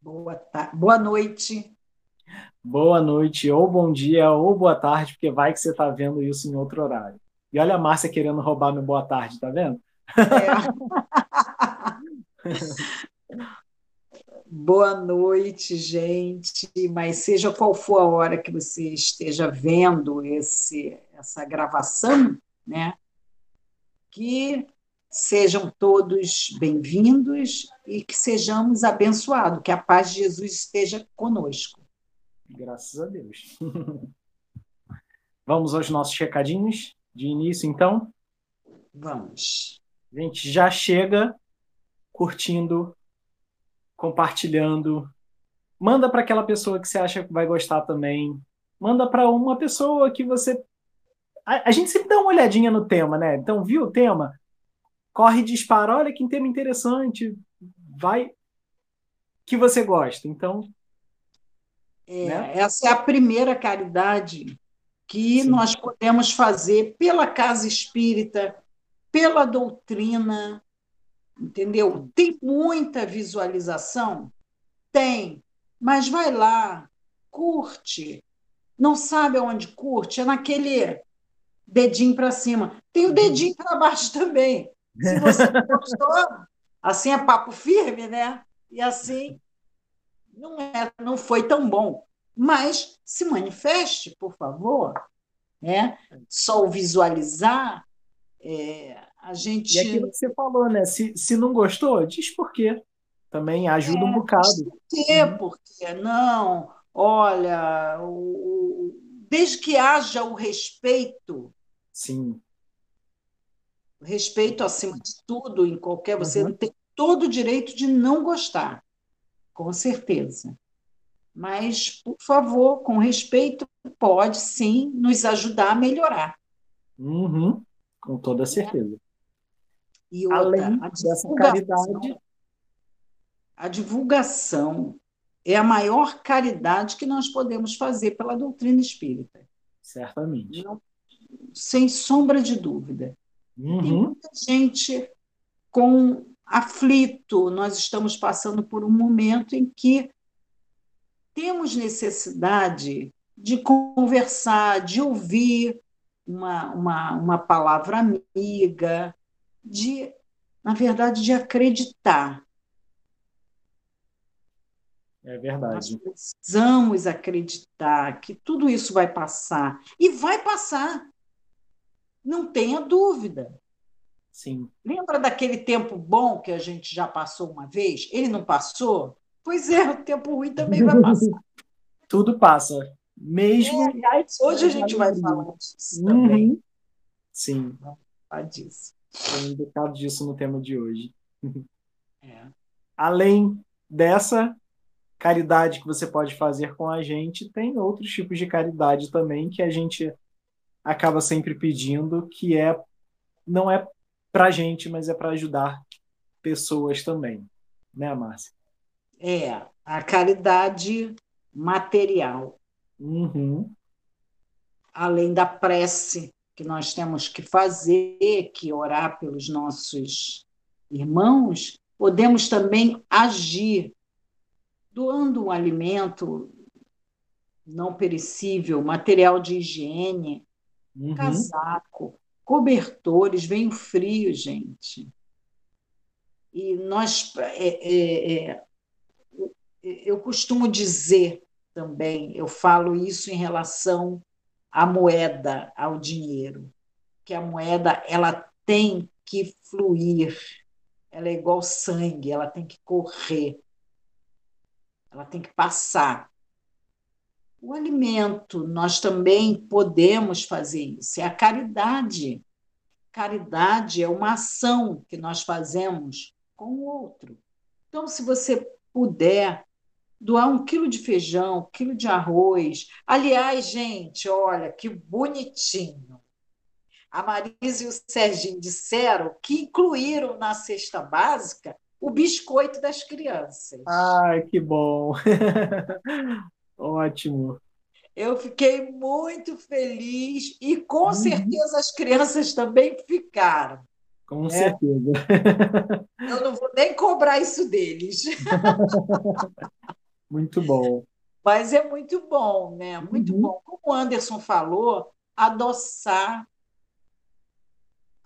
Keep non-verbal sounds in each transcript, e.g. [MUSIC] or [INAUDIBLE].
Boa, boa noite. Boa noite, ou bom dia, ou boa tarde, porque vai que você está vendo isso em outro horário. E olha a Márcia querendo roubar meu boa tarde, tá vendo? É. [LAUGHS] boa noite, gente. Mas seja qual for a hora que você esteja vendo esse, essa gravação, né? Que sejam todos bem-vindos e que sejamos abençoados, que a paz de Jesus esteja conosco. Graças a Deus. [LAUGHS] Vamos aos nossos recadinhos de início, então? Vamos. A gente já chega curtindo, compartilhando. Manda para aquela pessoa que você acha que vai gostar também. Manda para uma pessoa que você. A, a, gente sempre dá uma olhadinha no tema, né? Então, viu o tema? Corre e dispara. Olha que tema interessante. Vai. Que você gosta. Então, é, né? Essa é a primeira caridade que Sim. nós podemos fazer pela casa espírita, pela doutrina, entendeu? Tem muita visualização? Tem, mas vai lá, curte. Não sabe aonde curte? É naquele dedinho para cima. Tem o dedinho para baixo também. Se você gostou, [LAUGHS] assim é papo firme, né? E assim não, é, não foi tão bom. Mas se manifeste, por favor. Né? Só o visualizar, é, a gente. E aquilo que você falou, né? Se, se não gostou, diz por quê. Também ajuda é, um bocado. Por quê? Uhum. Porque não, olha, o, desde que haja o respeito. Sim. Respeito acima de tudo, em qualquer. Você uhum. tem todo o direito de não gostar com certeza. Mas, por favor, com respeito, pode sim nos ajudar a melhorar. Uhum, com toda certeza. E outra, Além dessa caridade. A divulgação é a maior caridade que nós podemos fazer pela doutrina espírita. Certamente. Não, sem sombra de dúvida. Uhum. Tem muita gente com aflito, nós estamos passando por um momento em que temos necessidade de conversar, de ouvir uma, uma, uma palavra amiga, de, na verdade, de acreditar. É verdade. Nós precisamos acreditar que tudo isso vai passar. E vai passar. Não tenha dúvida. Sim. Lembra daquele tempo bom que a gente já passou uma vez? Ele não passou? Pois é, o tempo ruim também vai passar. [LAUGHS] Tudo passa. Mesmo. É, hoje a gente vai falar disso uhum. também. Sim. Vamos falar disso. Tem um bocado disso no tema de hoje. É. Além dessa caridade que você pode fazer com a gente, tem outros tipos de caridade também que a gente acaba sempre pedindo, que é não é para gente, mas é para ajudar pessoas também, né, Márcia? É, a caridade material. Uhum. Além da prece que nós temos que fazer, que orar pelos nossos irmãos, podemos também agir, doando um alimento não perecível, material de higiene, uhum. casaco, cobertores, vem o frio, gente. E nós. É, é, é, eu costumo dizer também, eu falo isso em relação à moeda, ao dinheiro, que a moeda ela tem que fluir, ela é igual sangue, ela tem que correr, ela tem que passar. O alimento, nós também podemos fazer isso, é a caridade. Caridade é uma ação que nós fazemos com o outro. Então, se você puder doar um quilo de feijão, um quilo de arroz. Aliás, gente, olha que bonitinho. A Marisa e o Serginho disseram que incluíram na cesta básica o biscoito das crianças. Ai, que bom! [LAUGHS] Ótimo. Eu fiquei muito feliz e com uhum. certeza as crianças também ficaram. Com né? certeza. Eu não vou nem cobrar isso deles. [LAUGHS] muito bom. Mas é muito bom, né? Muito uhum. bom. Como o Anderson falou, adoçar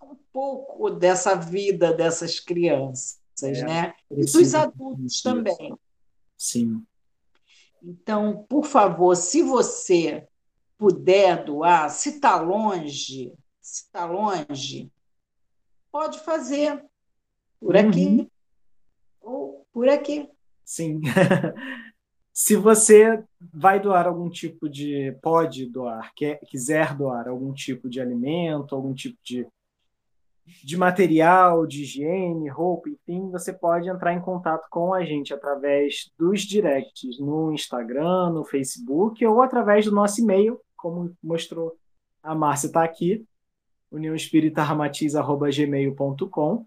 um pouco dessa vida dessas crianças, é, né? E dos adultos também. Sim. Então, por favor, se você puder doar, se está longe, se está longe, pode fazer por aqui uhum. ou por aqui. Sim. [LAUGHS] se você vai doar algum tipo de. pode doar, quer, quiser doar algum tipo de alimento, algum tipo de de material, de higiene, roupa, enfim, você pode entrar em contato com a gente através dos directs no Instagram, no Facebook ou através do nosso e-mail, como mostrou a Márcia está aqui, uniãoespíritaramatiz.gmail.com.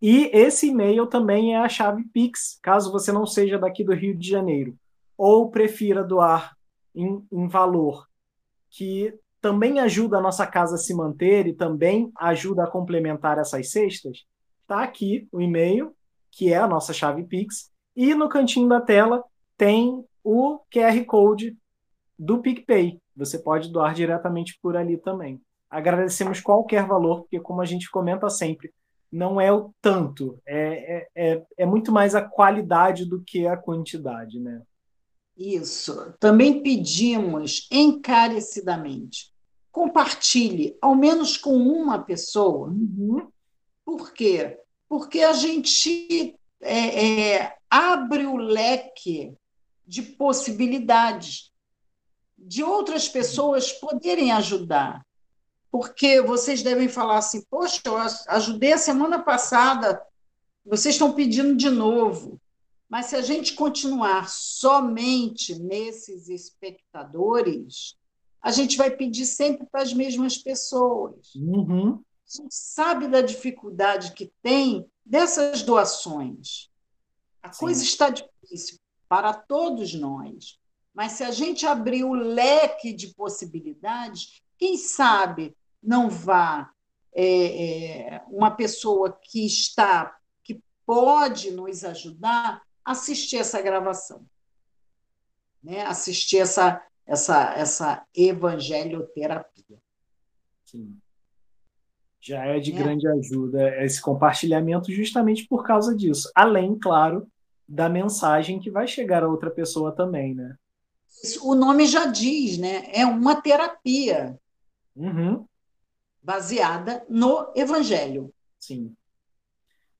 E esse e-mail também é a chave Pix, caso você não seja daqui do Rio de Janeiro, ou prefira doar em, em valor que também ajuda a nossa casa a se manter e também ajuda a complementar essas cestas, está aqui o e-mail, que é a nossa chave Pix, e no cantinho da tela tem o QR Code do PicPay. Você pode doar diretamente por ali também. Agradecemos qualquer valor, porque, como a gente comenta sempre, não é o tanto, é, é, é, é muito mais a qualidade do que a quantidade, né? Isso. Também pedimos encarecidamente. Compartilhe, ao menos com uma pessoa. Uhum. Por quê? Porque a gente é, é, abre o leque de possibilidades de outras pessoas poderem ajudar. Porque vocês devem falar assim: poxa, eu ajudei a semana passada, vocês estão pedindo de novo. Mas se a gente continuar somente nesses espectadores, a gente vai pedir sempre para as mesmas pessoas. Uhum. A gente sabe da dificuldade que tem dessas doações. A Sim. coisa está difícil para todos nós. Mas se a gente abrir o leque de possibilidades, quem sabe não vá é, é, uma pessoa que está, que pode nos ajudar, assistir essa gravação, né? assistir essa, essa, essa evangelioterapia. Sim. Já é de é. grande ajuda esse compartilhamento justamente por causa disso. Além, claro, da mensagem que vai chegar a outra pessoa também, né? O nome já diz, né? É uma terapia uhum. baseada no Evangelho. Sim.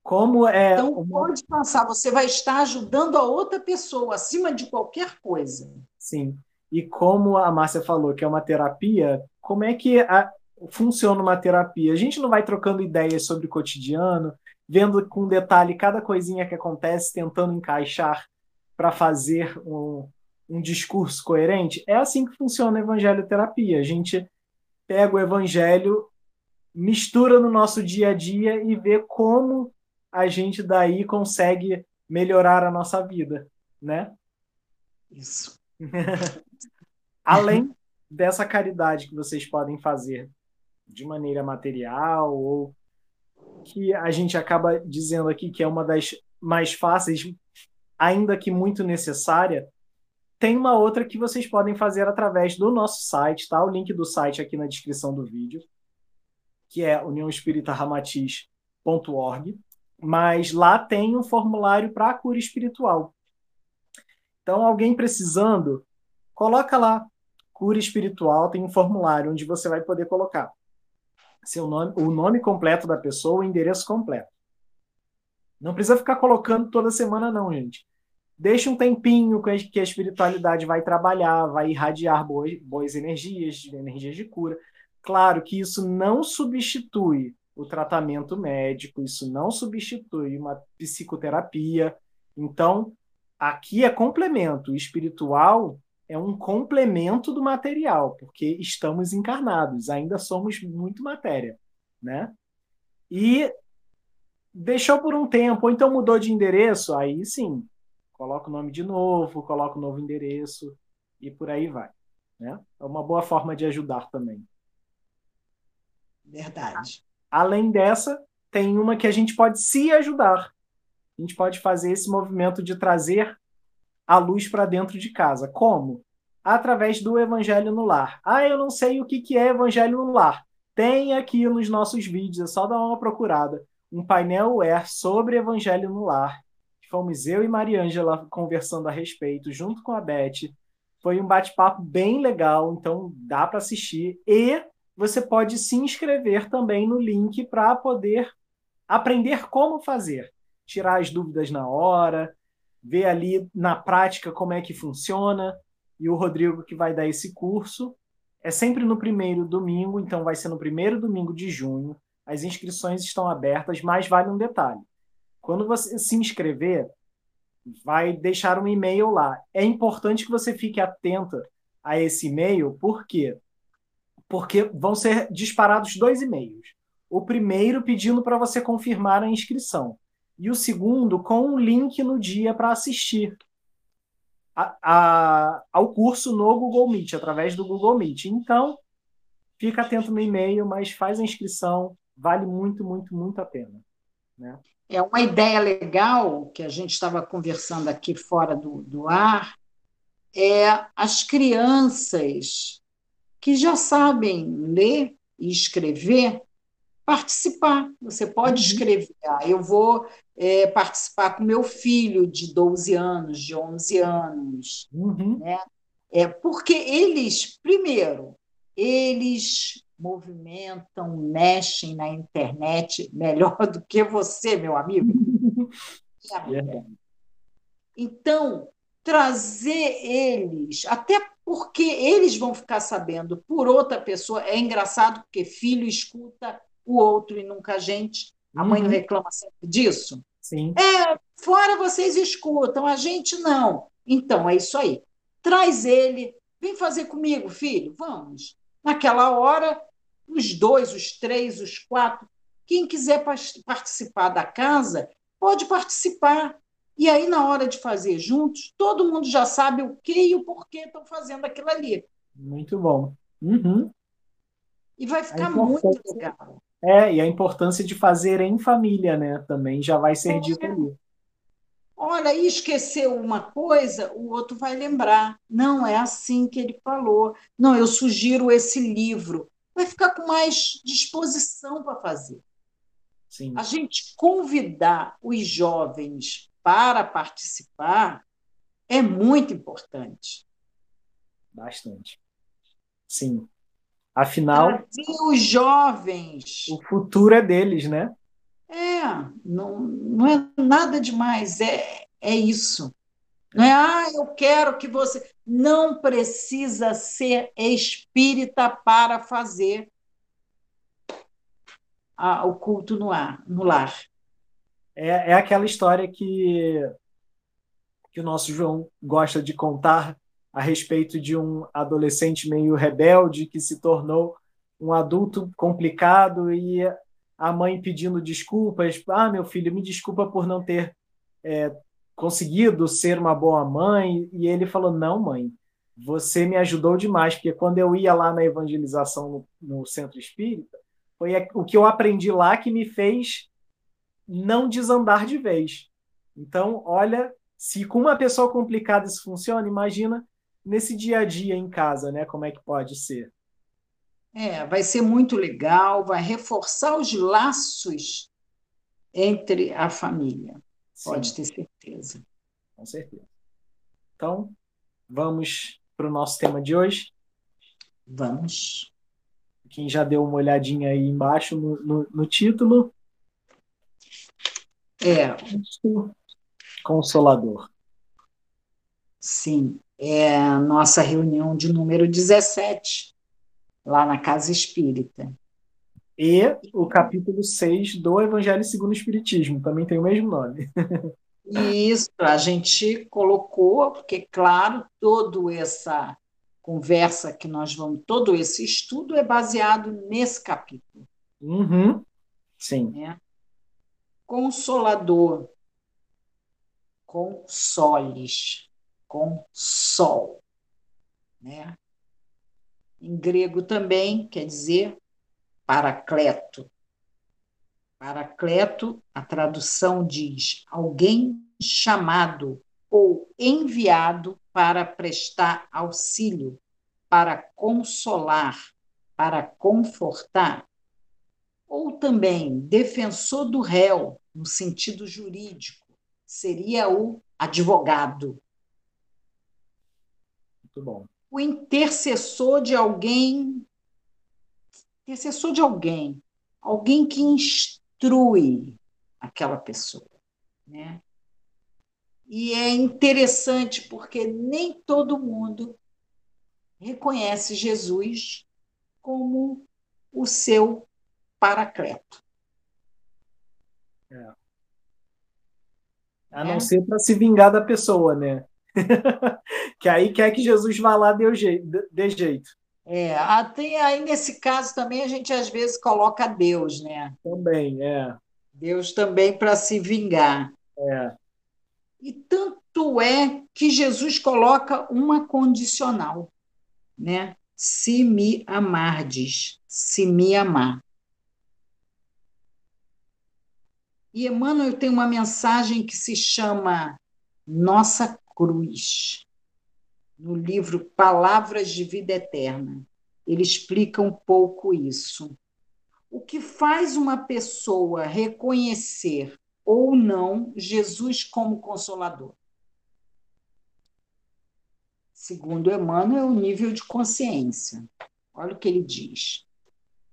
Como é. Então, uma... pode passar, você vai estar ajudando a outra pessoa, acima de qualquer coisa. Sim. E como a Márcia falou que é uma terapia, como é que a... funciona uma terapia? A gente não vai trocando ideias sobre o cotidiano, vendo com detalhe cada coisinha que acontece, tentando encaixar para fazer um, um discurso coerente? É assim que funciona a evangelioterapia. A gente pega o evangelho, mistura no nosso dia a dia e vê como a gente daí consegue melhorar a nossa vida, né? Isso. [LAUGHS] Além dessa caridade que vocês podem fazer de maneira material ou que a gente acaba dizendo aqui que é uma das mais fáceis, ainda que muito necessária, tem uma outra que vocês podem fazer através do nosso site, tá? O link do site aqui na descrição do vídeo, que é uniãoespíritaramatiz.org mas lá tem um formulário para a cura espiritual. Então, alguém precisando, coloca lá cura espiritual, tem um formulário onde você vai poder colocar seu nome, o nome completo da pessoa, o endereço completo. Não precisa ficar colocando toda semana, não, gente. Deixa um tempinho que a espiritualidade vai trabalhar, vai irradiar boas, boas energias, energias de cura. Claro que isso não substitui o tratamento médico, isso não substitui uma psicoterapia. Então, aqui é complemento. O espiritual é um complemento do material, porque estamos encarnados, ainda somos muito matéria, né? E deixou por um tempo, ou então mudou de endereço, aí sim, coloca o nome de novo, coloca o novo endereço, e por aí vai. Né? É uma boa forma de ajudar também. Verdade. Além dessa, tem uma que a gente pode se ajudar. A gente pode fazer esse movimento de trazer a luz para dentro de casa. Como? Através do Evangelho no Lar. Ah, eu não sei o que, é Evangelho no Lar. Tem aqui nos nossos vídeos, é só dar uma procurada. Um painel UER sobre Evangelho no Lar. Fomos eu e Mariângela conversando a respeito, junto com a Beth. Foi um bate-papo bem legal, então dá para assistir. E você pode se inscrever também no link para poder aprender como fazer. Tirar as dúvidas na hora, ver ali na prática como é que funciona. E o Rodrigo que vai dar esse curso. É sempre no primeiro domingo, então vai ser no primeiro domingo de junho. As inscrições estão abertas, mas vale um detalhe. Quando você se inscrever, vai deixar um e-mail lá. É importante que você fique atenta a esse e-mail, por quê? Porque vão ser disparados dois e-mails. O primeiro pedindo para você confirmar a inscrição, e o segundo com um link no dia para assistir a, a, ao curso no Google Meet, através do Google Meet. Então, fica atento no e-mail, mas faz a inscrição, vale muito, muito, muito a pena. Né? É uma ideia legal que a gente estava conversando aqui fora do, do ar, é as crianças que já sabem ler e escrever participar. Você pode uhum. escrever, ah, eu vou é, participar com meu filho de 12 anos, de 11 anos. Uhum. Né? É, porque eles, primeiro, eles movimentam, mexem na internet melhor do que você, meu amigo. [LAUGHS] Então, trazer eles, até porque eles vão ficar sabendo por outra pessoa, é engraçado porque filho escuta o outro e nunca a gente. A mãe uhum. reclama sempre disso? Sim. É, fora vocês escutam, a gente não. Então, é isso aí. Traz ele, vem fazer comigo, filho, vamos. Naquela hora, os dois, os três, os quatro, quem quiser participar da casa, pode participar. E aí, na hora de fazer juntos, todo mundo já sabe o que e o porquê estão fazendo aquilo ali. Muito bom. Uhum. E vai ficar muito legal. É, e a importância de fazer em família, né? Também já vai ser é. dito ali. Olha, e esqueceu uma coisa, o outro vai lembrar. Não, é assim que ele falou. Não, eu sugiro esse livro. Vai ficar com mais disposição para fazer. Sim. A gente convidar os jovens para participar é muito importante. Bastante. Sim. Afinal, os jovens. O futuro é deles, né? É, não, não é nada demais, é, é isso. Não é, ah, eu quero que você. Não precisa ser espírita para fazer a, o culto no, ar, no lar. É, é aquela história que, que o nosso João gosta de contar a respeito de um adolescente meio rebelde que se tornou um adulto complicado e a mãe pedindo desculpas. Ah, meu filho, me desculpa por não ter é, conseguido ser uma boa mãe. E ele falou: Não, mãe, você me ajudou demais, porque quando eu ia lá na evangelização no, no centro espírita, foi o que eu aprendi lá que me fez não desandar de vez. Então, olha, se com uma pessoa complicada isso funciona, imagina nesse dia a dia em casa, né? Como é que pode ser? É, vai ser muito legal, vai reforçar os laços entre a família. Sim. Pode ter certeza. Com certeza. Então, vamos para o nosso tema de hoje? Vamos. Quem já deu uma olhadinha aí embaixo no, no, no título. É. Consolador. Sim é a nossa reunião de número 17, lá na Casa Espírita. E o capítulo 6 do Evangelho segundo o Espiritismo, também tem o mesmo nome. Isso, a gente colocou, porque, claro, toda essa conversa que nós vamos, todo esse estudo é baseado nesse capítulo. Uhum. Sim. É. Consolador, consoles com sol. Né? Em grego também quer dizer paracleto. Paracleto, a tradução diz alguém chamado ou enviado para prestar auxílio, para consolar, para confortar. Ou também defensor do réu, no sentido jurídico, seria o advogado. Muito bom. O intercessor de alguém, intercessor de alguém, alguém que instrui aquela pessoa, né? E é interessante porque nem todo mundo reconhece Jesus como o seu paracleto. É. A não é. ser para se vingar da pessoa, né? [LAUGHS] que aí quer que Jesus vá lá de jeito. De jeito. É, até aí nesse caso também a gente às vezes coloca Deus, né? Também, é. Deus também para se vingar. É. E tanto é que Jesus coloca uma condicional, né? Se me amardes, se me amar. E Emmanuel tem uma mensagem que se chama Nossa Cruz, no livro Palavras de Vida Eterna. Ele explica um pouco isso. O que faz uma pessoa reconhecer ou não Jesus como consolador? Segundo Emmanuel, é o nível de consciência. Olha o que ele diz.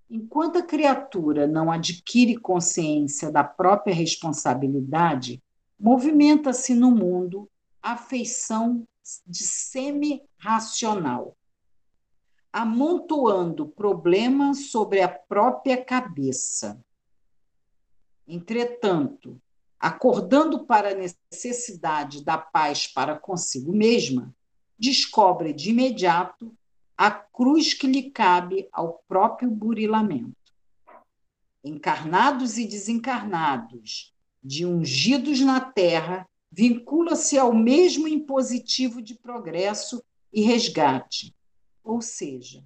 Enquanto a criatura não adquire consciência da própria responsabilidade, movimenta-se no mundo a feição de semi-racional, amontoando problemas sobre a própria cabeça. Entretanto, acordando para a necessidade da paz para consigo mesma, descobre de imediato a cruz que lhe cabe ao próprio burilamento. Encarnados e desencarnados, de ungidos na terra, vincula-se ao mesmo impositivo de progresso e resgate. Ou seja,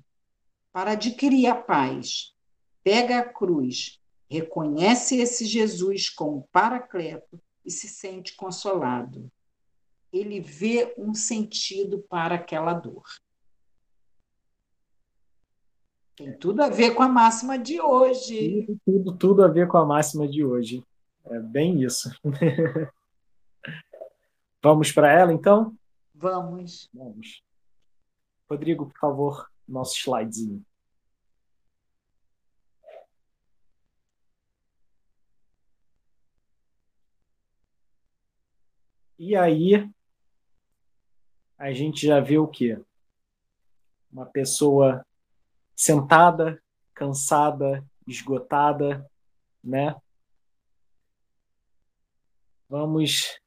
para adquirir a paz, pega a cruz, reconhece esse Jesus como paracleto e se sente consolado. Ele vê um sentido para aquela dor. Tem tudo a ver com a máxima de hoje. Tudo, tudo, tudo a ver com a máxima de hoje. É bem isso. [LAUGHS] Vamos para ela, então? Vamos. Vamos. Rodrigo, por favor, nosso slidezinho. E aí, a gente já vê o quê? Uma pessoa sentada, cansada, esgotada, né? Vamos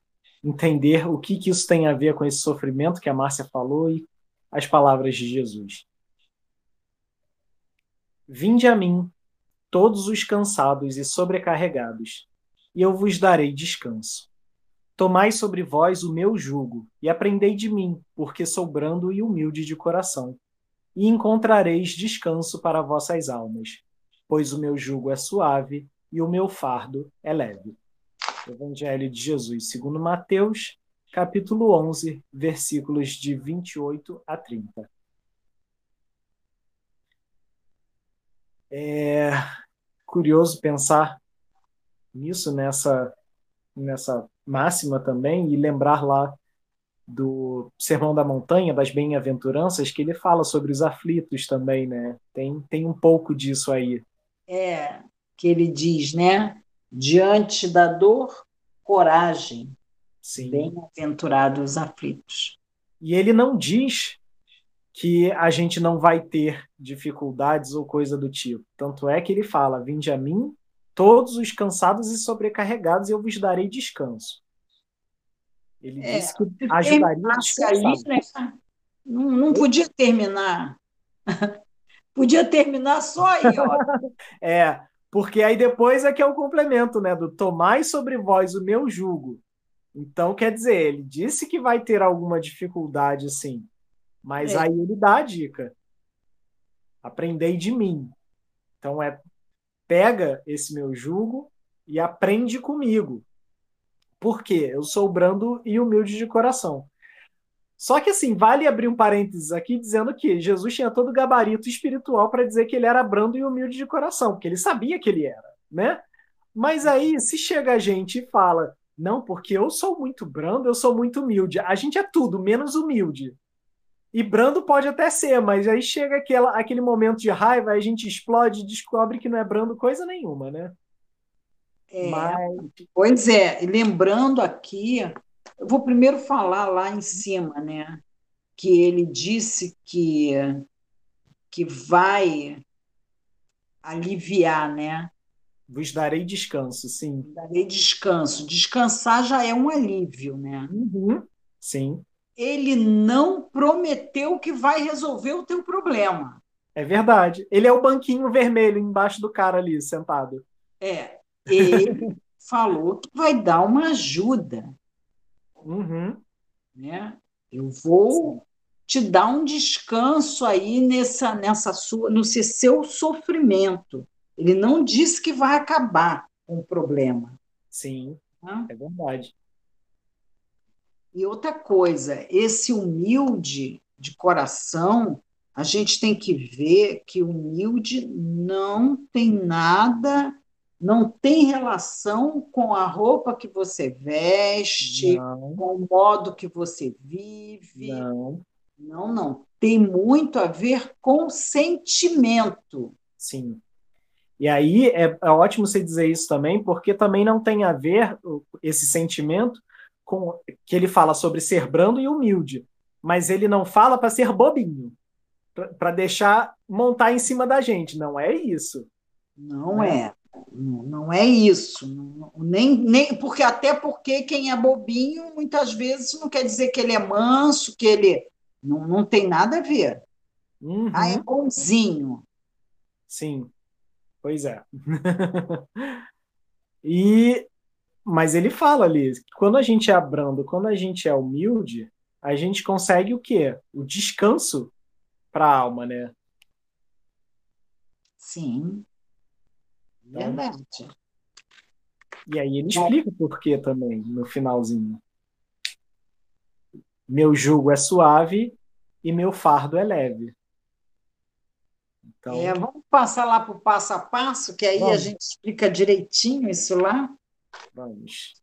entender o que, que isso tem a ver com esse sofrimento que a Márcia falou e as palavras de Jesus. Vinde a mim, todos os cansados e sobrecarregados, e eu vos darei descanso. Tomai sobre vós o meu jugo e aprendei de mim, porque sou brando e humilde de coração e encontrareis descanso para vossas almas, pois o meu jugo é suave e o meu fardo é leve. Evangelho de Jesus, segundo Mateus, capítulo 11, versículos de 28 a 30. É curioso pensar nisso nessa nessa máxima também e lembrar lá do Sermão da Montanha, das Bem-aventuranças, que ele fala sobre os aflitos também, né? Tem, tem um pouco disso aí. É, que ele diz, né? Diante da dor, coragem. Bem-aventurados os aflitos. E ele não diz que a gente não vai ter dificuldades ou coisa do tipo. Tanto é que ele fala: Vinde a mim, todos os cansados e sobrecarregados, e eu vos darei descanso. Ele é, disse que ajudaria a aí, né? não, não podia terminar. [LAUGHS] podia terminar só aí, ó. [LAUGHS] é, porque aí depois é que é o complemento, né? Do tomai sobre vós o meu jugo. Então, quer dizer, ele disse que vai ter alguma dificuldade, sim. Mas é. aí ele dá a dica. Aprendei de mim. Então é pega esse meu jugo e aprende comigo. Por quê? Eu sou brando e humilde de coração. Só que assim, vale abrir um parênteses aqui dizendo que Jesus tinha todo o gabarito espiritual para dizer que ele era brando e humilde de coração, porque ele sabia que ele era, né? Mas aí, se chega a gente e fala, não, porque eu sou muito brando, eu sou muito humilde. A gente é tudo, menos humilde. E brando pode até ser, mas aí chega aquela, aquele momento de raiva, a gente explode e descobre que não é brando coisa nenhuma, né? É, mas... Pois é, lembrando aqui eu vou primeiro falar lá em cima, né? Que ele disse que, que vai aliviar, né? Vos darei descanso, sim. Darei descanso. Descansar já é um alívio, né? Uhum. Sim. Ele não prometeu que vai resolver o teu problema. É verdade. Ele é o banquinho vermelho embaixo do cara ali, sentado. É. Ele falou que vai dar uma ajuda. Uhum. Né? Eu vou te dar um descanso aí nessa, nessa sua, no seu sofrimento. Ele não disse que vai acabar com o problema. Sim, né? é verdade. E outra coisa, esse humilde de coração, a gente tem que ver que humilde não tem nada não tem relação com a roupa que você veste, não. com o modo que você vive. Não. Não, não. Tem muito a ver com sentimento. Sim. E aí é, é ótimo você dizer isso também, porque também não tem a ver esse sentimento com que ele fala sobre ser brando e humilde, mas ele não fala para ser bobinho, para deixar montar em cima da gente. Não é isso. Não né? é. Não, é isso. Nem, nem, porque Até porque quem é bobinho, muitas vezes, não quer dizer que ele é manso, que ele. Não, não tem nada a ver. Uhum. Ah, é bonzinho. Sim, pois é. [LAUGHS] e mas ele fala ali, quando a gente é brando, quando a gente é humilde, a gente consegue o quê? O descanso para a alma, né? Sim. Verdade. E aí ele explica o porquê também, no finalzinho. Meu jugo é suave e meu fardo é leve. Então, é, vamos passar lá para o passo a passo, que aí vamos. a gente explica direitinho isso lá. Vamos.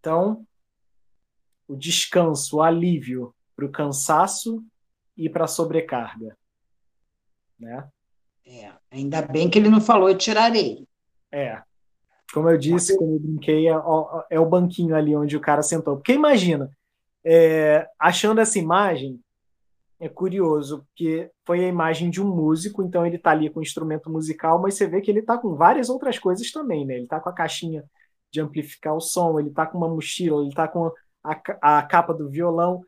Então, o descanso, o alívio para o cansaço e para a sobrecarga. Né? É, ainda bem que ele não falou, eu tirarei. É. Como eu disse, quando eu brinquei, é, é, o banquinho ali onde o cara sentou. Porque imagina, é, achando essa imagem, é curioso, porque foi a imagem de um músico, então ele está ali com o instrumento musical, mas você vê que ele está com várias outras coisas também, né? Ele está com a caixinha de amplificar o som, ele está com uma mochila, ele está com a, a capa do violão.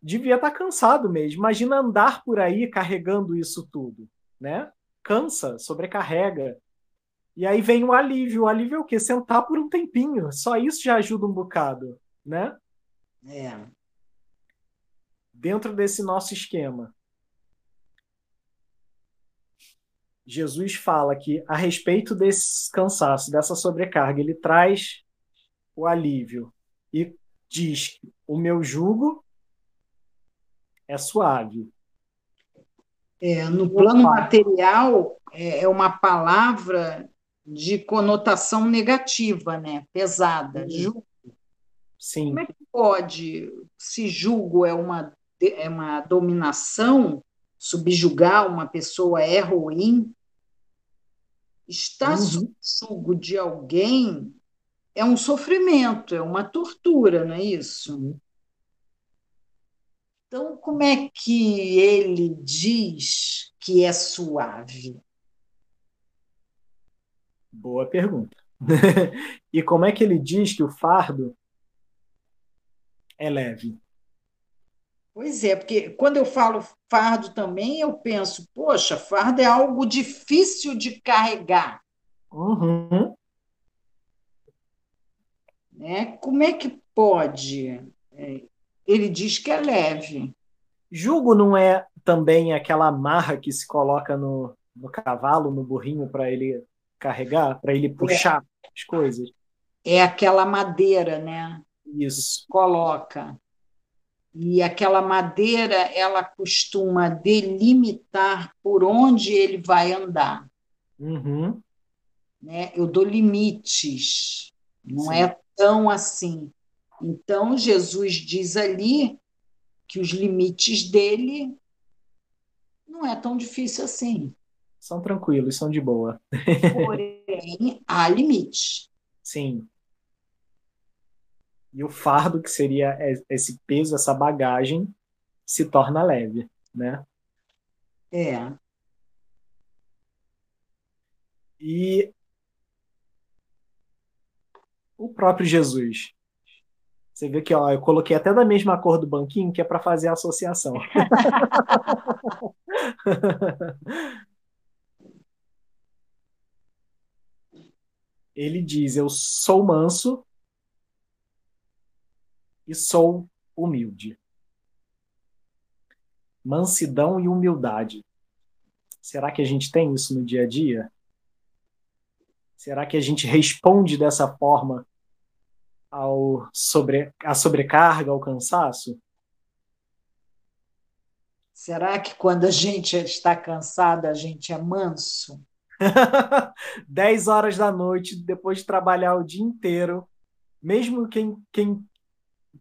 Devia estar tá cansado mesmo. Imagina andar por aí carregando isso tudo, né? Cansa, sobrecarrega. E aí vem o alívio. O alívio é o quê? Sentar por um tempinho. Só isso já ajuda um bocado, né? É. Dentro desse nosso esquema. Jesus fala que a respeito desse cansaço, dessa sobrecarga, ele traz o alívio e diz: "O meu jugo é suave é, no plano material, é, é uma palavra de conotação negativa, né? pesada, julgo. Sim. Como é que pode, se julgo é uma, é uma dominação, subjugar uma pessoa é ruim, estar uhum. sob julgo de alguém é um sofrimento, é uma tortura, não é isso? Então, como é que ele diz que é suave? Boa pergunta. [LAUGHS] e como é que ele diz que o fardo é leve? Pois é, porque quando eu falo fardo também, eu penso, poxa, fardo é algo difícil de carregar. Uhum. Né? Como é que pode? É, Ele diz que é leve. Jugo não é também aquela marra que se coloca no, no cavalo, no burrinho, para ele carregar, para ele puxar é. as coisas? É aquela madeira, né? Isso. Coloca. E aquela madeira, ela costuma delimitar por onde ele vai andar. Uhum. Né? Eu dou limites, não Sim. é tão assim. Então, Jesus diz ali que os limites dele não é tão difícil assim. São tranquilos, são de boa. Porém, há limites. Sim. E o fardo, que seria esse peso, essa bagagem, se torna leve, né? É. E o próprio Jesus. Você vê que ó, eu coloquei até da mesma cor do banquinho, que é para fazer a associação. [LAUGHS] Ele diz: Eu sou manso e sou humilde. Mansidão e humildade. Será que a gente tem isso no dia a dia? Será que a gente responde dessa forma ao sobre, à sobrecarga, ao cansaço? Será que quando a gente está cansado, a gente é manso? [LAUGHS] 10 horas da noite, depois de trabalhar o dia inteiro, mesmo quem, quem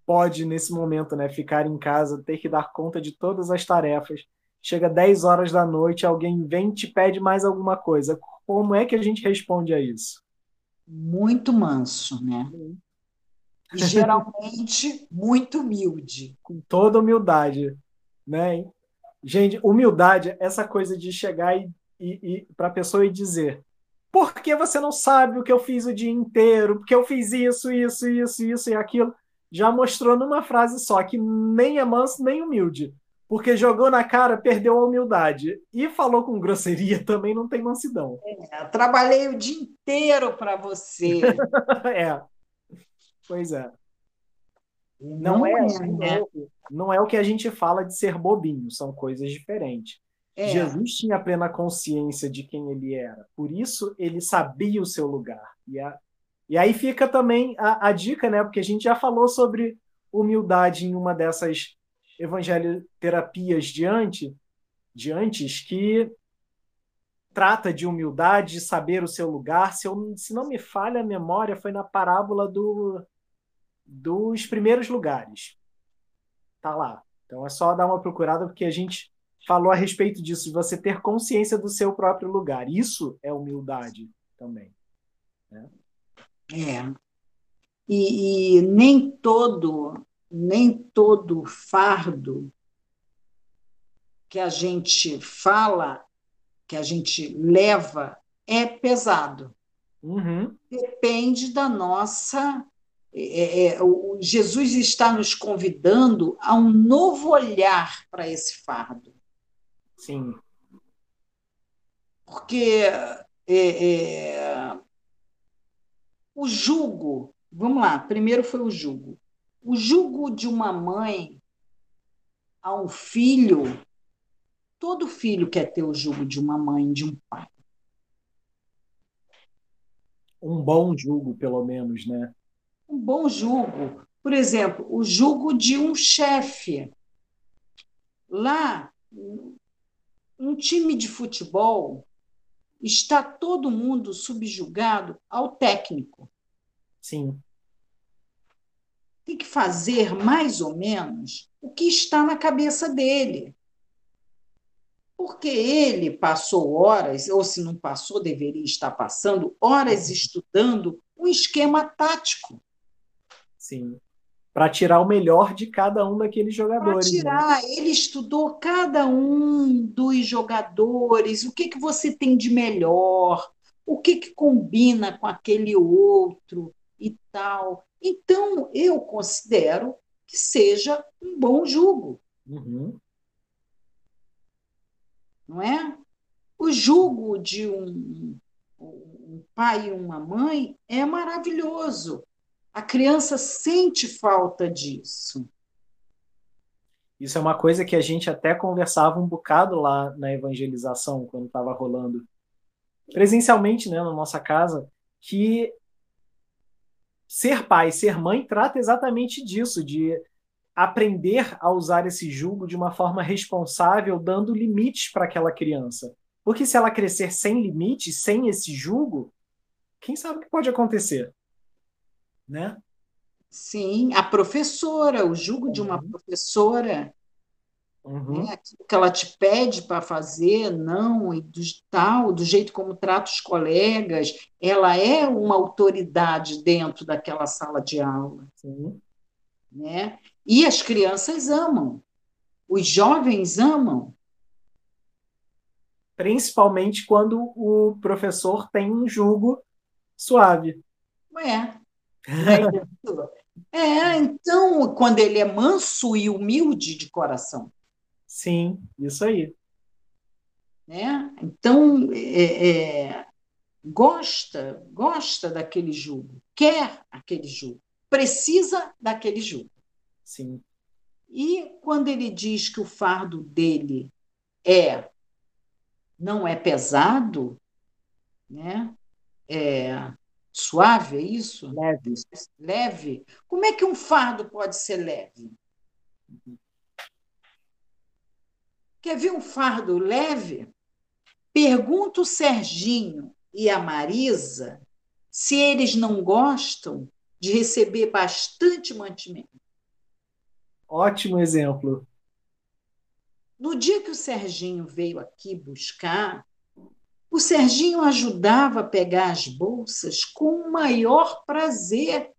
pode, nesse momento, né, ficar em casa, ter que dar conta de todas as tarefas, chega 10 horas da noite, alguém vem e te pede mais alguma coisa. Como é que a gente responde a isso? Muito manso, né? E geralmente muito humilde. Com toda humildade, né? Gente, humildade, essa coisa de chegar e, e, e para a pessoa e dizer: por que você não sabe o que eu fiz o dia inteiro? Porque eu fiz isso, isso, isso, isso e aquilo. Já mostrou numa frase só que nem é manso nem humilde porque jogou na cara, perdeu a humildade. E falou com grosseria, [LAUGHS] também não tem mansidão. É, trabalhei o dia inteiro para você. [LAUGHS] é. Pois é. Não, não é, é né? não é o que a gente fala de ser bobinho, são coisas diferentes. É. Jesus tinha plena consciência de quem ele era, por isso ele sabia o seu lugar. E, a, e aí fica também a, a dica, né? Porque a gente já falou sobre humildade em uma dessas evangelho-terapias de, ante, de antes que trata de humildade, de saber o seu lugar. Se, eu, se não me falha a memória, foi na parábola do, dos primeiros lugares. Tá lá. Então é só dar uma procurada, porque a gente falou a respeito disso, de você ter consciência do seu próprio lugar. Isso é humildade também. Né? É. E, e nem todo nem todo fardo que a gente fala, que a gente leva, é pesado. Uhum. Depende da nossa. É, é, o Jesus está nos convidando a um novo olhar para esse fardo. Sim. Porque é, é o jugo, vamos lá, primeiro foi o jugo. O jugo de uma mãe a um filho, todo filho quer ter o jugo de uma mãe, de um pai. Um bom jugo, pelo menos, né? Um bom jugo. Por exemplo, o jugo de um chefe. Lá, um time de futebol está todo mundo subjugado ao técnico. Sim tem que fazer mais ou menos o que está na cabeça dele. Porque ele passou horas, ou se não passou, deveria estar passando horas estudando um esquema tático. Sim. Para tirar o melhor de cada um daqueles jogadores. Para tirar, né? ele estudou cada um dos jogadores, o que, que você tem de melhor, o que, que combina com aquele outro e tal. Então, eu considero que seja um bom jugo. Uhum. Não é? O jugo de um, um pai e uma mãe é maravilhoso. A criança sente falta disso. Isso é uma coisa que a gente até conversava um bocado lá na evangelização, quando estava rolando presencialmente né, na nossa casa, que ser pai, ser mãe trata exatamente disso, de aprender a usar esse jugo de uma forma responsável, dando limites para aquela criança. Porque se ela crescer sem limites, sem esse jugo, quem sabe o que pode acontecer? Né? Sim, a professora, o jugo de uma uhum. professora, uhum. né, que ela te pede para fazer, não, e do, tal, do jeito como trata os colegas, ela é uma autoridade dentro daquela sala de aula. Sim. Né? E as crianças amam, os jovens amam principalmente quando o professor tem um jugo suave. É. É, então, quando ele é manso e humilde de coração. Sim, isso aí. Né? Então, é, é, gosta, gosta daquele jugo, quer aquele jugo, precisa daquele jugo. Sim. E quando ele diz que o fardo dele é não é pesado, né? É suave, é isso? Leve. Leve. Como é que um fardo pode ser leve? Quer ver um fardo leve? Pergunta o Serginho e a Marisa se eles não gostam de receber bastante mantimento. Ótimo exemplo. No dia que o Serginho veio aqui buscar, o Serginho ajudava a pegar as bolsas com o maior prazer.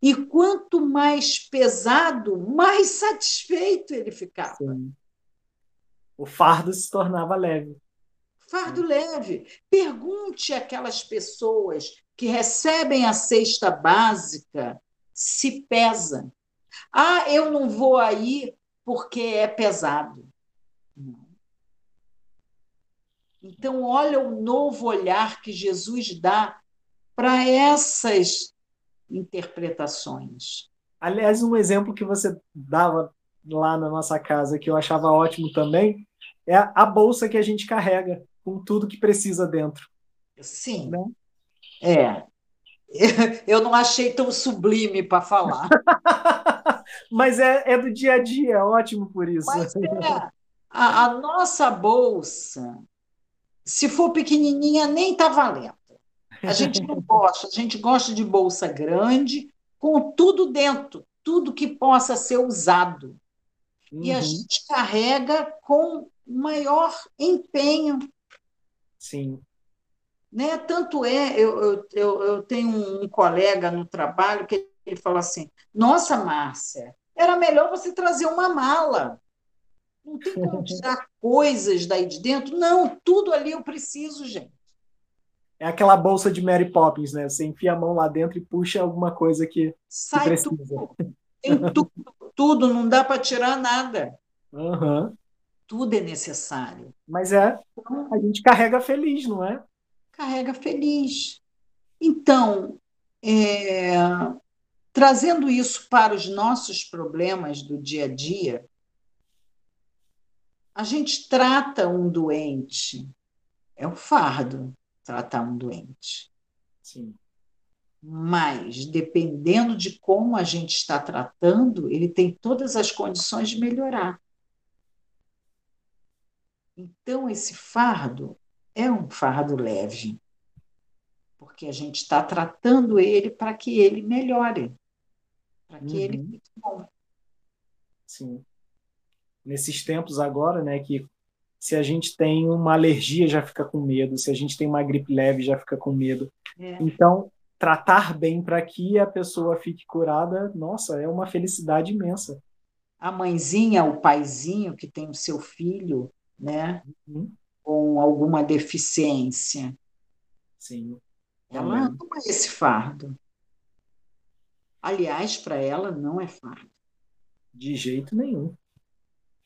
E quanto mais pesado, mais satisfeito ele ficava. Sim. O fardo se tornava leve. Fardo leve. Pergunte àquelas pessoas que recebem a cesta básica se pesa. Ah, eu não vou aí porque é pesado. Então, olha o novo olhar que Jesus dá para essas interpretações. Aliás, um exemplo que você dava lá na nossa casa, que eu achava ótimo também, é a bolsa que a gente carrega, com tudo que precisa dentro. Sim. Né? É. [LAUGHS] Eu não achei tão sublime para falar. [LAUGHS] Mas é, é, do dia a dia, é ótimo por isso. Mas é, [LAUGHS] a, a nossa bolsa, se for pequenininha, nem está valendo. A gente não [LAUGHS] gosta, a gente gosta de bolsa grande, com tudo dentro, tudo que possa ser usado. Uhum. E a uhum. gente carrega com maior empenho. Sim. Né? Tanto é, eu, eu, eu tenho um colega no trabalho que ele fala assim: Nossa, Márcia, era melhor você trazer uma mala. Não tem como tirar coisas daí de dentro? Não, tudo ali eu preciso, gente. É aquela bolsa de Mary Poppins, né? Você enfia a mão lá dentro e puxa alguma coisa que, Sai que precisa. Tudo. Tem tudo, tudo, não dá para tirar nada. Uhum. Tudo é necessário. Mas é, a gente carrega feliz, não é? Carrega feliz. Então, é, trazendo isso para os nossos problemas do dia a dia, a gente trata um doente, é um fardo tratar um doente. Sim. Mas, dependendo de como a gente está tratando, ele tem todas as condições de melhorar. Então, esse fardo é um fardo leve, porque a gente está tratando ele para que ele melhore, para que uhum. ele fique bom. Sim nesses tempos agora, né, que se a gente tem uma alergia já fica com medo, se a gente tem uma gripe leve já fica com medo. É. Então, tratar bem para que a pessoa fique curada, nossa, é uma felicidade imensa. A mãezinha, o paizinho que tem o seu filho, né, uhum. com alguma deficiência. Sim. Ela ama esse fardo. Aliás, para ela não é fardo. De jeito nenhum.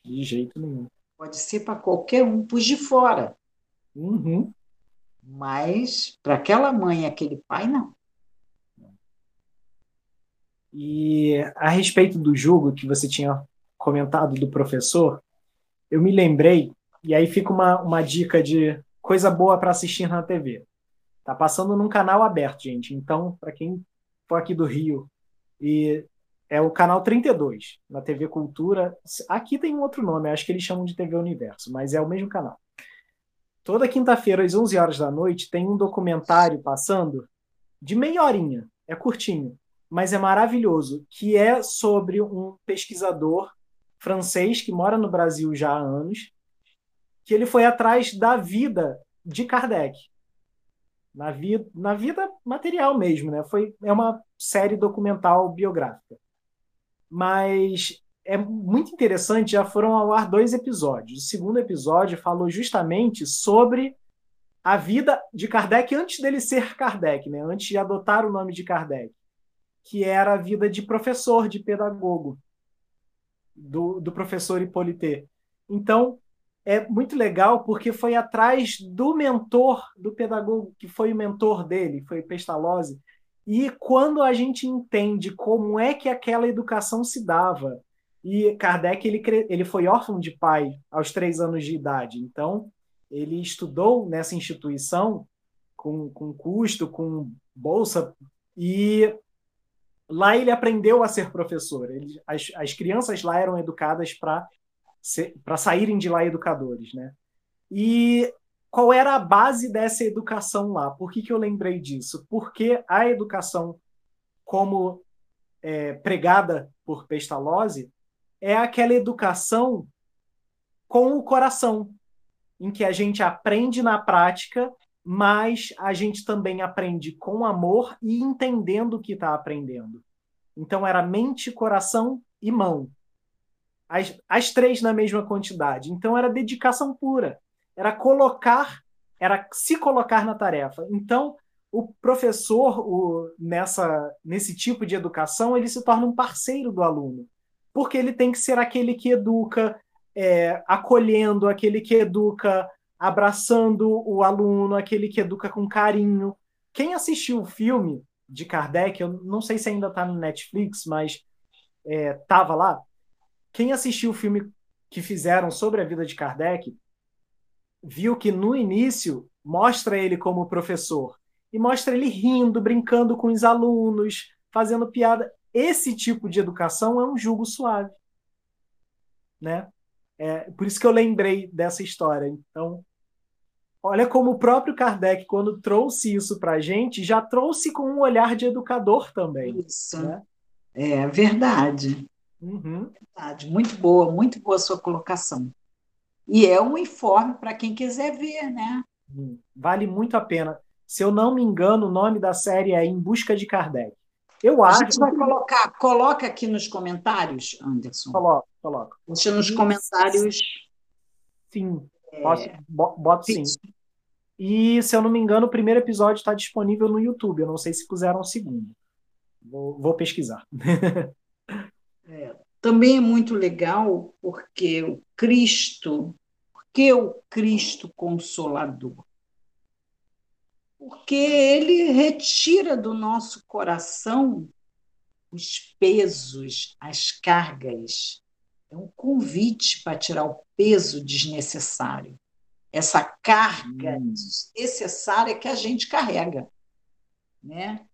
De jeito nenhum. Pode ser para qualquer um, pus de fora. Uhum. Mas para aquela mãe, aquele pai, não. E a respeito do jogo que você tinha comentado do professor, eu me lembrei, e aí fica uma, uma dica de coisa boa para assistir na TV. Tá passando num canal aberto, gente. Então, para quem for aqui do Rio e é o canal 32, na TV Cultura. Aqui tem um outro nome, acho que eles chamam de TV Universo, mas é o mesmo canal. Toda quinta-feira, às 11 horas da noite, tem um documentário passando de meia horinha. É curtinho, mas é maravilhoso, que é sobre um pesquisador francês que mora no Brasil já há anos, que ele foi atrás da vida de Kardec. Na vida, na vida material mesmo, né? Foi, é uma série documental biográfica. Mas é muito interessante, já foram ao ar dois episódios. O segundo episódio falou justamente sobre a vida de Kardec antes dele ser Kardec, né? antes de adotar o nome de Kardec, que era a vida de professor, de pedagogo, do, do professor Hippolyte. Então, é muito legal porque foi atrás do mentor, do pedagogo que foi o mentor dele, foi Pestalozzi. E quando a gente entende como é que aquela educação se dava, e Kardec ele, ele foi órfão de pai aos três anos de idade, então ele estudou nessa instituição com, com custo, com bolsa, e lá ele aprendeu a ser professor. Ele, as, as crianças lá eram educadas para saírem de lá educadores. Né? E qual era a base dessa educação lá? Por que, que eu lembrei disso? Porque a educação, como é, pregada por Pestalozzi, é aquela educação com o coração, em que a gente aprende na prática, mas a gente também aprende com amor e entendendo o que está aprendendo. Então era mente, coração e mão. As, as três na mesma quantidade. Então era dedicação pura. Era colocar, era se colocar na tarefa. Então o professor, o, nessa, nesse tipo de educação, ele se torna um parceiro do aluno porque ele tem que ser aquele que educa é, acolhendo, aquele que educa abraçando o aluno, aquele que educa com carinho. Quem assistiu o filme de Kardec, eu não sei se ainda está no Netflix, mas estava é, lá. Quem assistiu o filme que fizeram sobre a vida de Kardec viu que no início mostra ele como professor e mostra ele rindo, brincando com os alunos, fazendo piada. Esse tipo de educação é um jugo suave. Né? É, por isso que eu lembrei dessa história. Então, olha como o próprio Kardec, quando trouxe isso para a gente, já trouxe com um olhar de educador também. Isso. Né? É verdade. Uhum. verdade. Muito boa, muito boa a sua colocação. E é um informe para quem quiser ver, né? Hum, vale muito a pena. Se eu não me engano, o nome da série é Em Busca de Kardec. Eu acho. A gente vai colocar, coloca aqui nos comentários, Anderson. Coloca, coloca. Deixa nos comentários. Sim, posso, é... boto sim. E, se eu não me engano, o primeiro episódio está disponível no YouTube. Eu não sei se puseram o segundo. Vou, vou pesquisar. [LAUGHS] é, também é muito legal porque o Cristo, porque o Cristo Consolador porque ele retira do nosso coração os pesos, as cargas. É um convite para tirar o peso desnecessário. Essa carga hum. necessária que a gente carrega, né?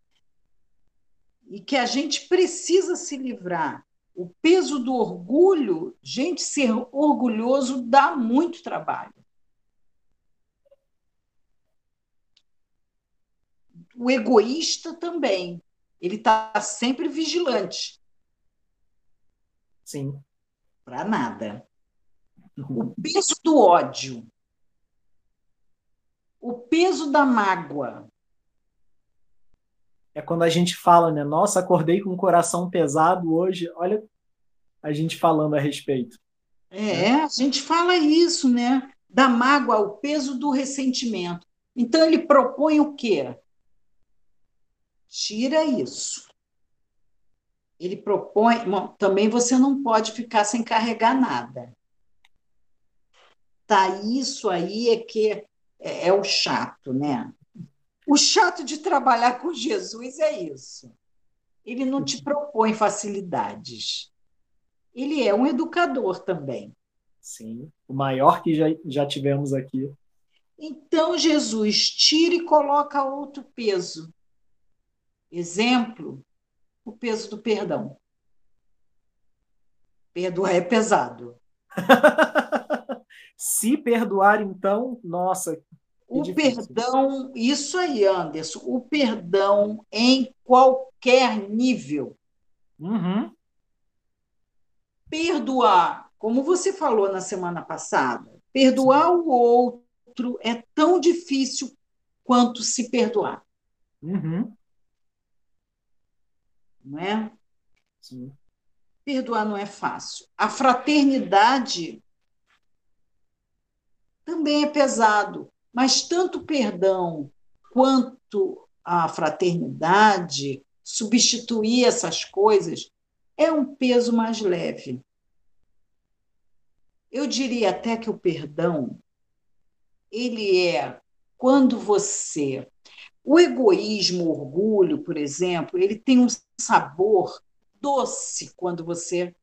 E que a gente precisa se livrar. O peso do orgulho, gente, ser orgulhoso dá muito trabalho. o egoísta também. Ele está sempre vigilante. Sim. Para nada. O peso do ódio. O peso da mágoa. É quando a gente fala, né? Nossa, acordei com o coração pesado hoje. Olha a gente falando a respeito. É, a gente fala isso, né? Da mágoa, o peso do ressentimento. Então ele propõe o quê? Tira isso. Ele propõe. Bom, também você não pode ficar sem carregar nada. Tá, isso aí é que é, é o chato, né? O chato de trabalhar com Jesus é isso. Ele não te propõe facilidades. ele é um educador também. Sim, o maior que já, já tivemos aqui. Então, Jesus tira e coloca outro peso. Exemplo, o peso do perdão. Perdoar é pesado. [LAUGHS] Se perdoar, então, nossa. O difícil. perdão, isso aí, Anderson, o perdão em qualquer nível. Uhum. Perdoar, como você falou na semana passada, perdoar o outro é tão difícil quanto se perdoar. Uhum. Não é? Sim. Perdoar não é fácil. A fraternidade também é pesado, mas tanto o perdão quanto a fraternidade, substituir essas coisas, é um peso mais leve. Eu diria até que o perdão ele é quando você o egoísmo, o orgulho, por exemplo, ele tem um sabor doce quando você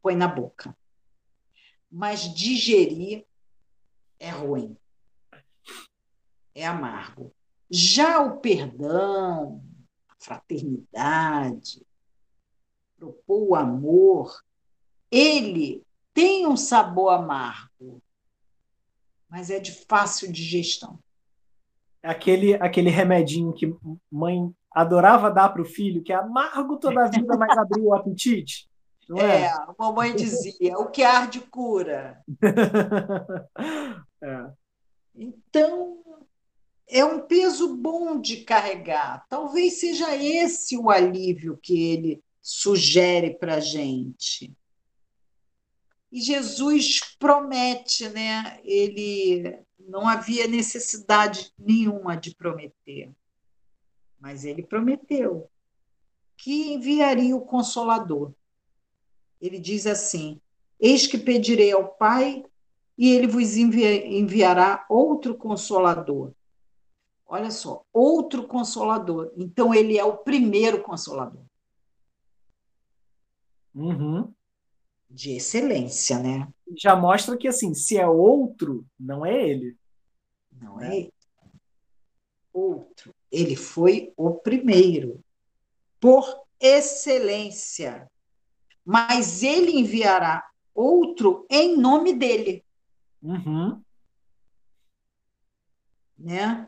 põe na boca. Mas digerir é ruim. É amargo. Já o perdão, a fraternidade, propor o amor, ele tem um sabor amargo, mas é de fácil digestão. É aquele, aquele remedinho que mãe adorava dar para o filho, que é amargo toda a vida, mas abriu o apetite. Não é, é, a mamãe dizia, o que arde cura. [LAUGHS] é. Então, é um peso bom de carregar. Talvez seja esse o alívio que ele sugere para a gente. E Jesus promete, né? Ele não havia necessidade nenhuma de prometer, mas ele prometeu que enviaria o Consolador ele diz assim: Eis que pedirei ao Pai e ele vos enviará outro consolador. Olha só, outro consolador. Então, ele é o primeiro consolador. Uhum. De excelência, né? Já mostra que, assim, se é outro, não é ele. Não é ele. Outro. Ele foi o primeiro. Por excelência mas ele enviará outro em nome dele. Uhum. Né?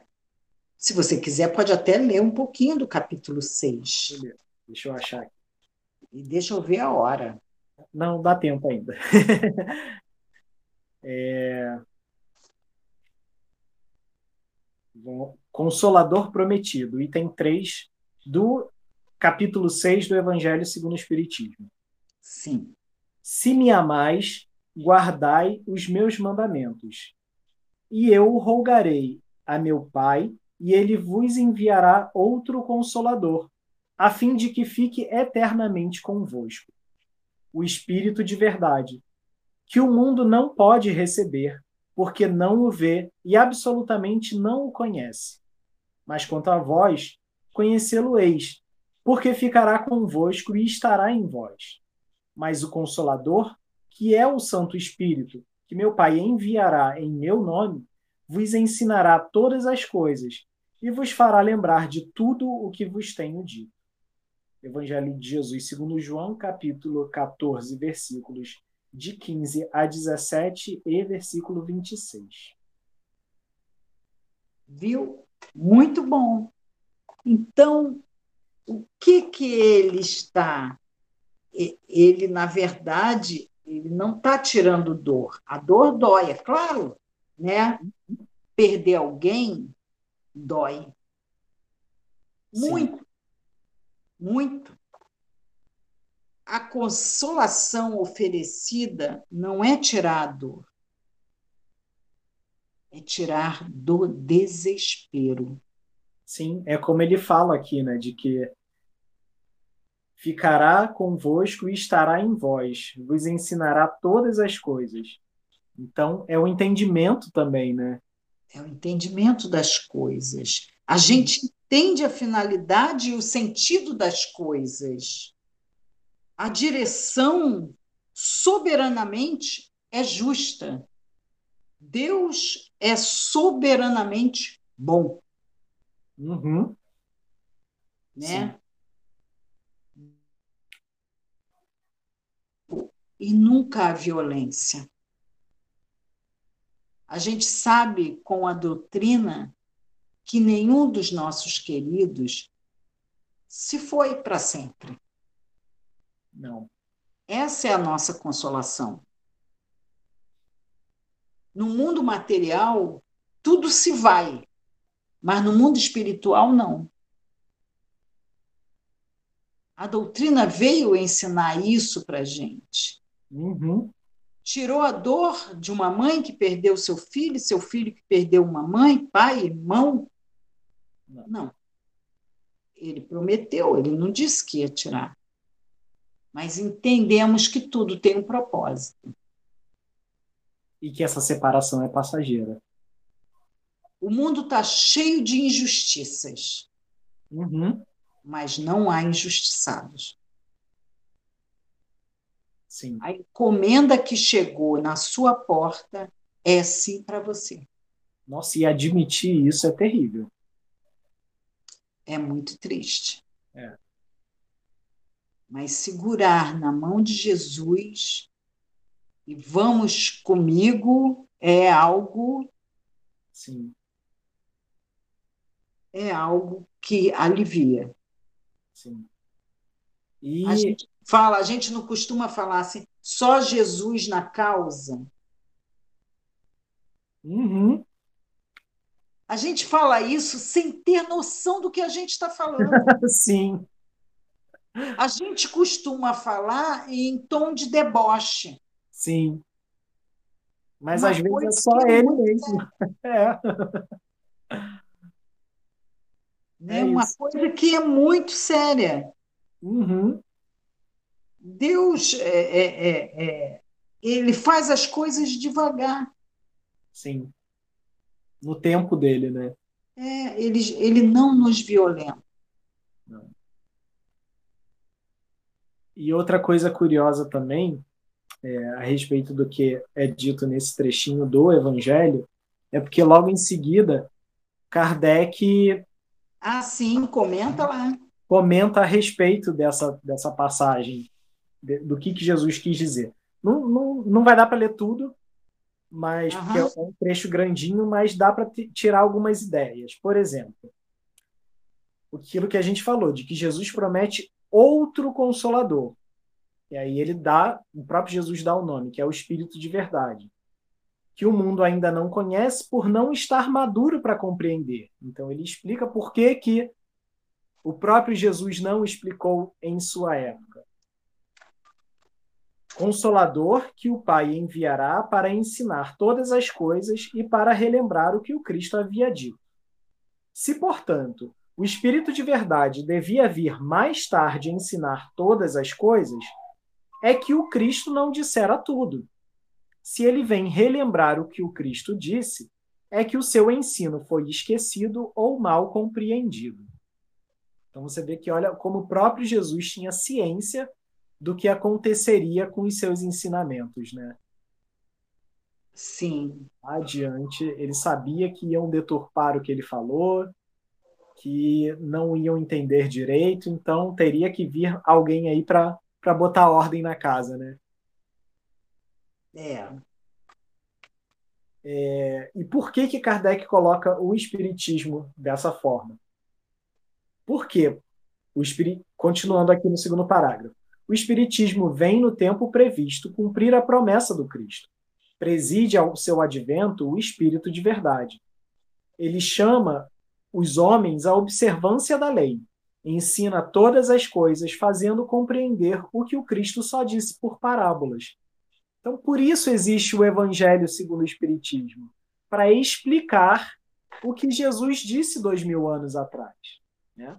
Se você quiser, pode até ler um pouquinho do capítulo 6. Deixa eu achar aqui. E deixa eu ver a hora. Não, dá tempo ainda. [LAUGHS] é... Consolador Prometido, item 3 do capítulo 6 do Evangelho segundo o Espiritismo. Sim. Se me amais, guardai os meus mandamentos. E eu rogarei a meu Pai, e ele vos enviará outro consolador, a fim de que fique eternamente convosco. O Espírito de verdade, que o mundo não pode receber, porque não o vê e absolutamente não o conhece. Mas quanto a vós, conhecê-lo-eis, porque ficará convosco e estará em vós mas o Consolador, que é o Santo Espírito, que meu Pai enviará em meu nome, vos ensinará todas as coisas e vos fará lembrar de tudo o que vos tenho dito. Evangelho de Jesus, segundo João, capítulo 14, versículos de 15 a 17 e versículo 26. Viu? Muito bom. Então, o que que ele está ele, na verdade, ele não está tirando dor. A dor dói, é claro, né? Perder alguém dói. Muito, Sim. muito. A consolação oferecida não é tirar a dor, é tirar do desespero. Sim, é como ele fala aqui, né, de que ficará convosco e estará em vós, vos ensinará todas as coisas. Então, é o entendimento também, né? É o entendimento das coisas. A gente entende a finalidade e o sentido das coisas. A direção soberanamente é justa. Deus é soberanamente bom. Uhum. Né? E nunca a violência. A gente sabe com a doutrina que nenhum dos nossos queridos se foi para sempre. Não. Essa é a nossa consolação. No mundo material, tudo se vai, mas no mundo espiritual, não. A doutrina veio ensinar isso para a gente. Uhum. Tirou a dor de uma mãe que perdeu seu filho, seu filho que perdeu uma mãe, pai, irmão. Não. Ele prometeu, ele não disse que ia tirar. Mas entendemos que tudo tem um propósito. E que essa separação é passageira. O mundo está cheio de injustiças. Uhum. Mas não há injustiçados. Sim. A encomenda que chegou na sua porta é sim para você. Nossa, e admitir isso é terrível. É muito triste. É. Mas segurar na mão de Jesus e vamos comigo é algo. Sim. É algo que alivia. Sim. E... A gente fala, a gente não costuma falar assim, só Jesus na causa. Uhum. A gente fala isso sem ter noção do que a gente está falando. [LAUGHS] Sim. A gente costuma falar em tom de deboche. Sim. Mas Uma às vezes é só é ele muito mesmo. [LAUGHS] É. né? É Uma isso. coisa que é muito séria. Uhum. Deus, é, é, é, é, ele faz as coisas devagar. Sim. No tempo dele, né? É, ele, ele não nos violenta. E outra coisa curiosa também, é, a respeito do que é dito nesse trechinho do Evangelho, é porque logo em seguida, Kardec Ah, sim, comenta lá. comenta a respeito dessa, dessa passagem, do que, que Jesus quis dizer. Não, não, não vai dar para ler tudo, mas porque é um trecho grandinho, mas dá para tirar algumas ideias. Por exemplo, aquilo que a gente falou, de que Jesus promete outro consolador. E aí ele dá, o próprio Jesus dá o nome, que é o Espírito de Verdade, que o mundo ainda não conhece por não estar maduro para compreender. Então ele explica por que que o próprio Jesus não explicou em sua época. Consolador que o Pai enviará para ensinar todas as coisas e para relembrar o que o Cristo havia dito. Se, portanto, o Espírito de verdade devia vir mais tarde ensinar todas as coisas, é que o Cristo não dissera tudo. Se ele vem relembrar o que o Cristo disse, é que o seu ensino foi esquecido ou mal compreendido. Então você vê que olha como o próprio Jesus tinha ciência do que aconteceria com os seus ensinamentos, né? Sim, Adiante, ele sabia que iam deturpar o que ele falou, que não iam entender direito, então teria que vir alguém aí para botar ordem na casa, né? é. E por que que Kardec coloca o espiritismo dessa forma? Por quê? O espiri... Continuando aqui no segundo parágrafo. O espiritismo vem no tempo previsto cumprir a promessa do Cristo. Preside ao seu advento o espírito de verdade. Ele chama os homens à observância da lei. Ensina todas as coisas, fazendo compreender o que o Cristo só disse por parábolas. Então, por isso existe o Evangelho segundo o Espiritismo para explicar o que Jesus disse dois mil anos atrás. Né?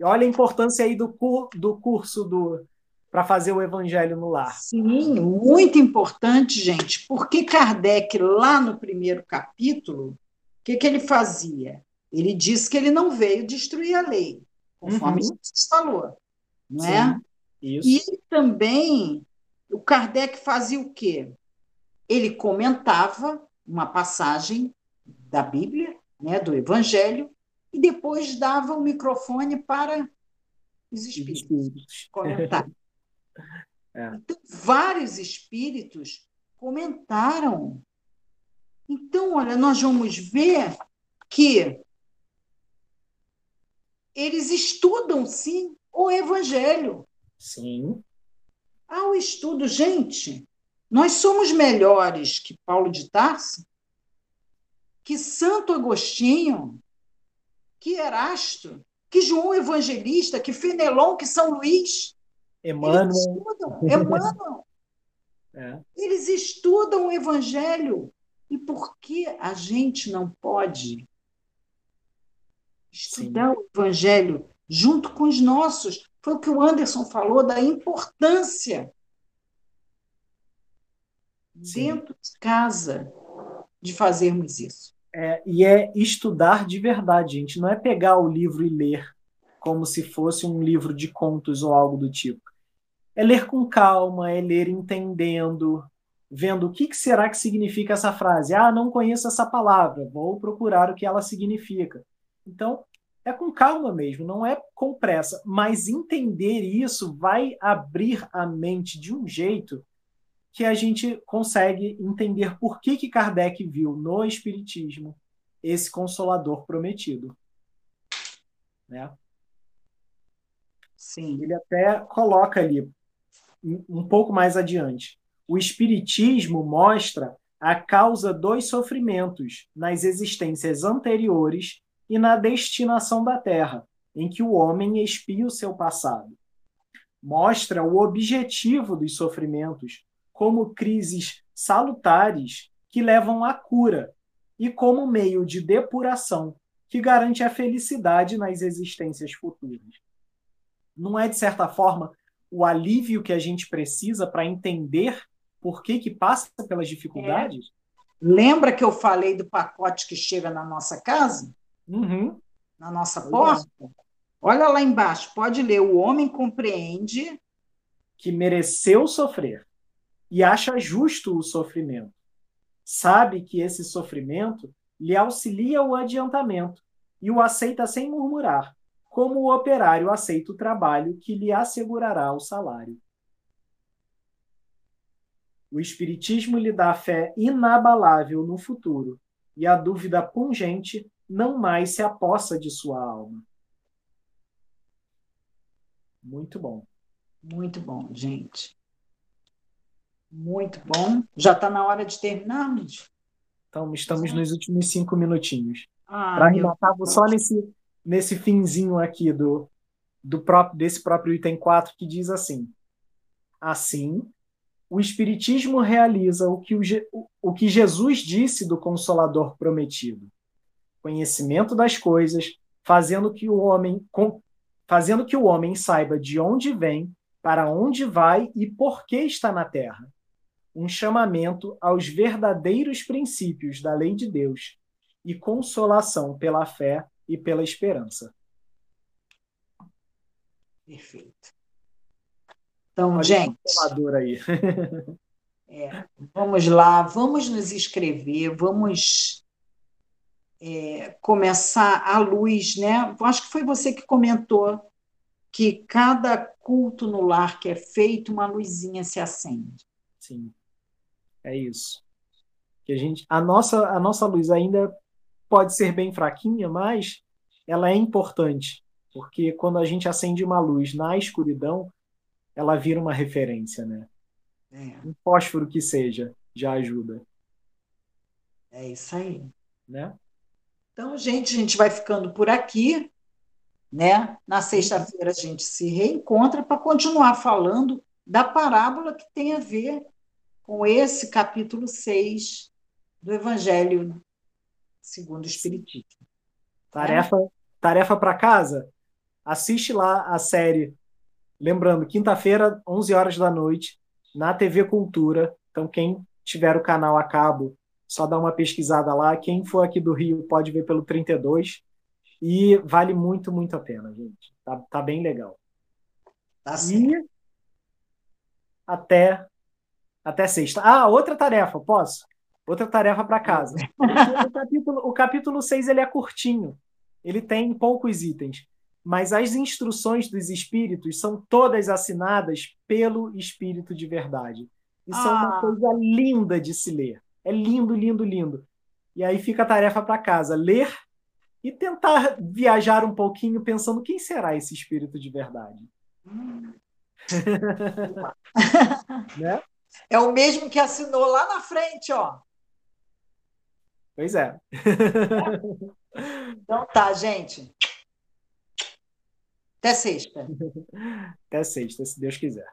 E olha a importância aí do, cur, do curso do para fazer o Evangelho no lar. Sim, muito importante, gente, porque Kardec, lá no primeiro capítulo, o que, que ele fazia? Ele disse que ele não veio destruir a lei, conforme Uhum. Jesus falou, não Sim, é? Isso. E também o Kardec fazia o quê? Ele comentava uma passagem da Bíblia, né, do Evangelho, e depois dava o microfone para os espíritos comentar. É. Então, vários espíritos comentaram. Então, olha, nós vamos ver que eles estudam, sim, o Evangelho. Sim. Ao estudo, gente, nós somos melhores que Paulo de Tarso, que Santo Agostinho, que Erasto, que João Evangelista, que Fenelon, que São Luís. Emmanuel. Eles estudam, Emmanuel. É. Eles estudam o Evangelho. E por que a gente não pode estudar Sim. o Evangelho junto com os nossos? Foi o que o Anderson falou da importância Sim. dentro de casa de fazermos isso. É, e é estudar de verdade, gente. Não é pegar o livro e ler como se fosse um livro de contos ou algo do tipo. É ler com calma, é ler entendendo, vendo o que, que será que significa essa frase. Ah, não conheço essa palavra, vou procurar o que ela significa. Então, é com calma mesmo, não é com pressa, mas entender isso vai abrir a mente de um jeito que a gente consegue entender por que, que Kardec viu no Espiritismo esse consolador prometido. Né? Sim. Ele até coloca ali, um pouco mais adiante, o Espiritismo mostra a causa dos sofrimentos nas existências anteriores e na destinação da Terra, em que o homem expia o seu passado. Mostra o objetivo dos sofrimentos como crises salutares que levam à cura e como meio de depuração que garante a felicidade nas existências futuras. Não é, de certa forma, o alívio que a gente precisa para entender por que, que passa pelas dificuldades? É. Lembra que eu falei do pacote que chega na nossa casa? Uhum. Na nossa porta? Olha lá embaixo, pode ler. O homem compreende que mereceu sofrer e acha justo o sofrimento. Sabe que esse sofrimento lhe auxilia o adiantamento e o aceita sem murmurar, como o operário aceita o trabalho que lhe assegurará o salário. O Espiritismo lhe dá fé inabalável no futuro, e a dúvida pungente não mais se apossa de sua alma. Muito bom. Muito bom, gente. Muito bom. Já está na hora de terminarmos? Então, estamos Sim. nos últimos cinco minutinhos. Ah, Para arrematar, vou só nesse, nesse finzinho aqui do, do próprio, desse próprio item 4 que diz assim: Assim, o Espiritismo realiza o que, o, o que Jesus disse do Consolador prometido conhecimento das coisas, fazendo que o homem fazendo que o homem saiba de onde vem, para onde vai e por que está na terra. Um chamamento aos verdadeiros princípios da lei de Deus e consolação pela fé e pela esperança. Perfeito. Então, Olha gente. Aí. [LAUGHS] é, vamos lá, vamos nos inscrever, vamos é, começar a luz, né? Acho que foi você que comentou que cada culto no lar que é feito, uma luzinha se acende. Sim, é isso. Que a gente, a nossa, a nossa luz ainda pode ser bem fraquinha, mas ela é importante, porque quando a gente acende uma luz na escuridão, ela vira uma referência, né? É. Um fósforo que seja já ajuda. É isso aí. Né? Então, gente, a gente vai ficando por aqui. Né? Na sexta-feira a gente se reencontra para continuar falando da parábola que tem a ver com esse capítulo 6 do Evangelho segundo o Espiritismo. Tarefa, é? tarefa para casa? Assiste lá a série. Lembrando, quinta-feira, 11 horas da noite, na TV Cultura. Então, quem tiver o canal a cabo só dá uma pesquisada lá. Quem for aqui do Rio pode ver pelo 32. E vale muito, muito a pena, gente. Tá, tá bem legal. Tá e até Até sexta. Ah, outra tarefa, posso? Outra tarefa para casa. O capítulo, o capítulo 6 ele é curtinho. Ele tem poucos itens. Mas as instruções dos espíritos são todas assinadas pelo espírito de verdade. Isso ah. é uma coisa linda de se ler. É lindo, lindo, lindo. E aí fica a tarefa para casa: ler e tentar viajar um pouquinho pensando quem será esse espírito de verdade. Hum. [LAUGHS] [LAUGHS] né? É o mesmo que assinou lá na frente, ó. Pois é. Então tá, gente. Até sexta. Até sexta, se Deus quiser.